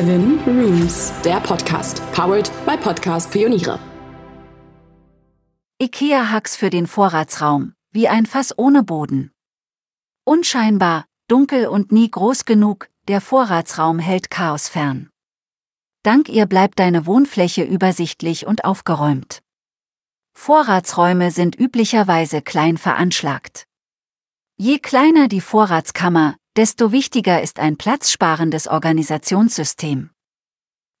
Seven Rooms, der Podcast, powered by Podcast Pioniere. IKEA-Hacks für den Vorratsraum, wie ein Fass ohne Boden. Unscheinbar, dunkel und nie groß genug, der Vorratsraum hält Chaos fern. Dank ihr bleibt deine Wohnfläche übersichtlich und aufgeräumt. Vorratsräume sind üblicherweise klein veranschlagt. Je kleiner die Vorratskammer, desto wichtiger ist ein platzsparendes Organisationssystem.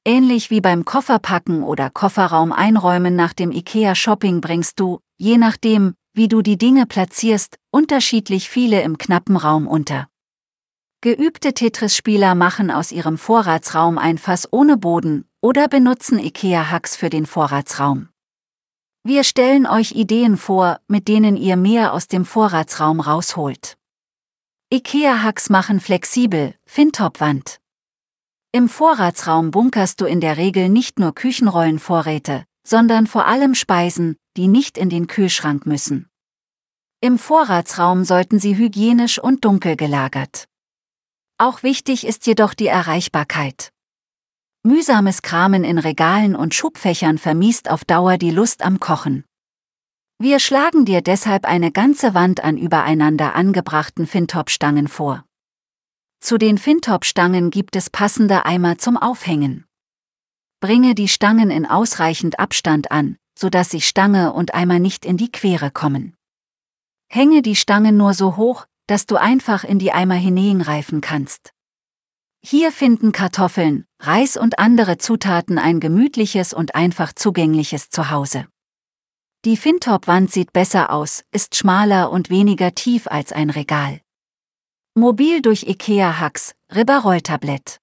Ähnlich wie beim Kofferpacken oder Kofferraum einräumen nach dem IKEA-Shopping bringst du, je nachdem, wie du die Dinge platzierst, unterschiedlich viele im knappen Raum unter. Geübte Tetris-Spieler machen aus ihrem Vorratsraum ein Fass ohne Boden oder benutzen IKEA-Hacks für den Vorratsraum. Wir stellen euch Ideen vor, mit denen ihr mehr aus dem Vorratsraum rausholt. IKEA-Hacks machen flexibel, Fintop-Wand. Im Vorratsraum bunkerst du in der Regel nicht nur Küchenrollenvorräte, sondern vor allem Speisen, die nicht in den Kühlschrank müssen. Im Vorratsraum sollten sie hygienisch und dunkel gelagert. Auch wichtig ist jedoch die Erreichbarkeit. Mühsames Kramen in Regalen und Schubfächern vermiest auf Dauer die Lust am Kochen. Wir schlagen dir deshalb eine ganze Wand an übereinander angebrachten Fintop-Stangen vor. Zu den Fintop-Stangen gibt es passende Eimer zum Aufhängen. Bringe die Stangen in ausreichend Abstand an, sodass sich Stange und Eimer nicht in die Quere kommen. Hänge die Stangen nur so hoch, dass du einfach in die Eimer hineinreifen kannst. Hier finden Kartoffeln, Reis und andere Zutaten ein gemütliches und einfach zugängliches Zuhause. Die Fintop-Wand sieht besser aus, ist schmaler und weniger tief als ein Regal. Mobil durch IKEA-Hacks, Ribberrolltablett.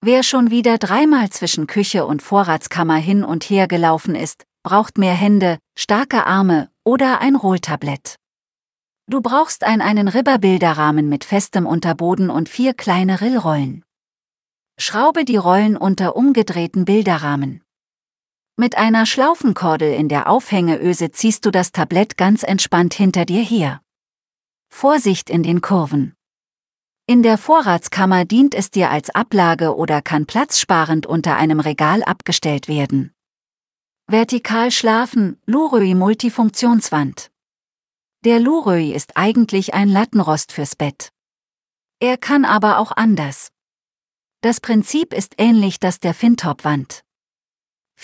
Wer schon wieder dreimal zwischen Küche und Vorratskammer hin und her gelaufen ist, braucht mehr Hände, starke Arme oder ein Rolltablett. Du brauchst ein einen Ribberbilderrahmen mit festem Unterboden und vier kleine Rillrollen. Schraube die Rollen unter umgedrehten Bilderrahmen. Mit einer Schlaufenkordel in der Aufhängeöse ziehst du das Tablett ganz entspannt hinter dir her. Vorsicht in den Kurven. In der Vorratskammer dient es dir als Ablage oder kann platzsparend unter einem Regal abgestellt werden. Vertikal schlafen, Lurui Multifunktionswand. Der Lurui ist eigentlich ein Lattenrost fürs Bett. Er kann aber auch anders. Das Prinzip ist ähnlich das der Fintop-Wand.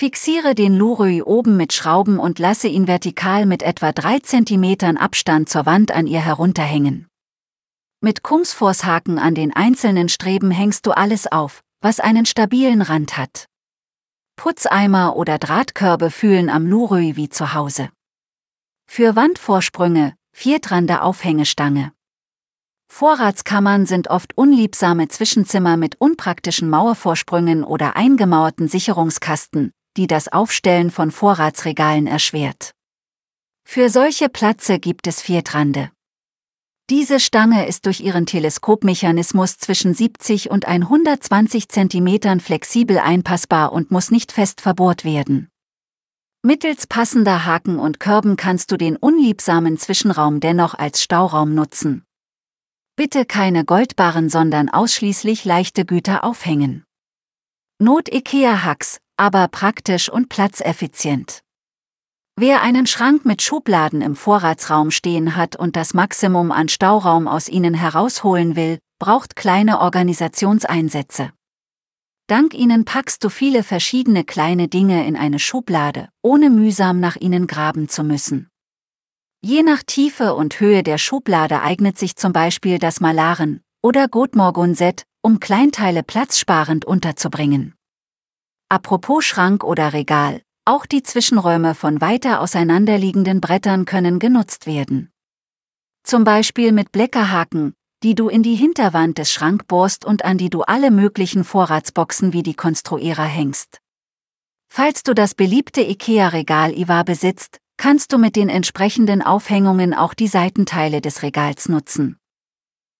Fixiere den Lurui oben mit Schrauben und lasse ihn vertikal mit etwa 3 cm Abstand zur Wand an ihr herunterhängen. Mit Kumsforshaken an den einzelnen Streben hängst du alles auf, was einen stabilen Rand hat. Putzeimer oder Drahtkörbe fühlen am Lurui wie zu Hause. Für Wandvorsprünge, viertrande Aufhängestange. Vorratskammern sind oft unliebsame Zwischenzimmer mit unpraktischen Mauervorsprüngen oder eingemauerten Sicherungskasten, die das Aufstellen von Vorratsregalen erschwert. Für solche Platze gibt es Viertrande. Diese Stange ist durch ihren Teleskopmechanismus zwischen 70 und 120 cm flexibel einpassbar und muss nicht fest verbohrt werden. Mittels passender Haken und Körben kannst du den unliebsamen Zwischenraum dennoch als Stauraum nutzen. Bitte keine Goldbarren, sondern ausschließlich leichte Güter aufhängen. Not IKEA Hacks, aber praktisch und platzeffizient. Wer einen Schrank mit Schubladen im Vorratsraum stehen hat und das Maximum an Stauraum aus ihnen herausholen will, braucht kleine Organisationseinsätze. Dank ihnen packst du viele verschiedene kleine Dinge in eine Schublade, ohne mühsam nach ihnen graben zu müssen. Je nach Tiefe und Höhe der Schublade eignet sich zum Beispiel das Malaren oder Gotmorgonset, um Kleinteile platzsparend unterzubringen. Apropos Schrank oder Regal, auch die Zwischenräume von weiter auseinanderliegenden Brettern können genutzt werden. Zum Beispiel mit Bleckerhaken, die du in die Hinterwand des Schrank bohrst und an die du alle möglichen Vorratsboxen wie die Konstruierer hängst. Falls du das beliebte IKEA-Regal IWA besitzt, kannst du mit den entsprechenden Aufhängungen auch die Seitenteile des Regals nutzen.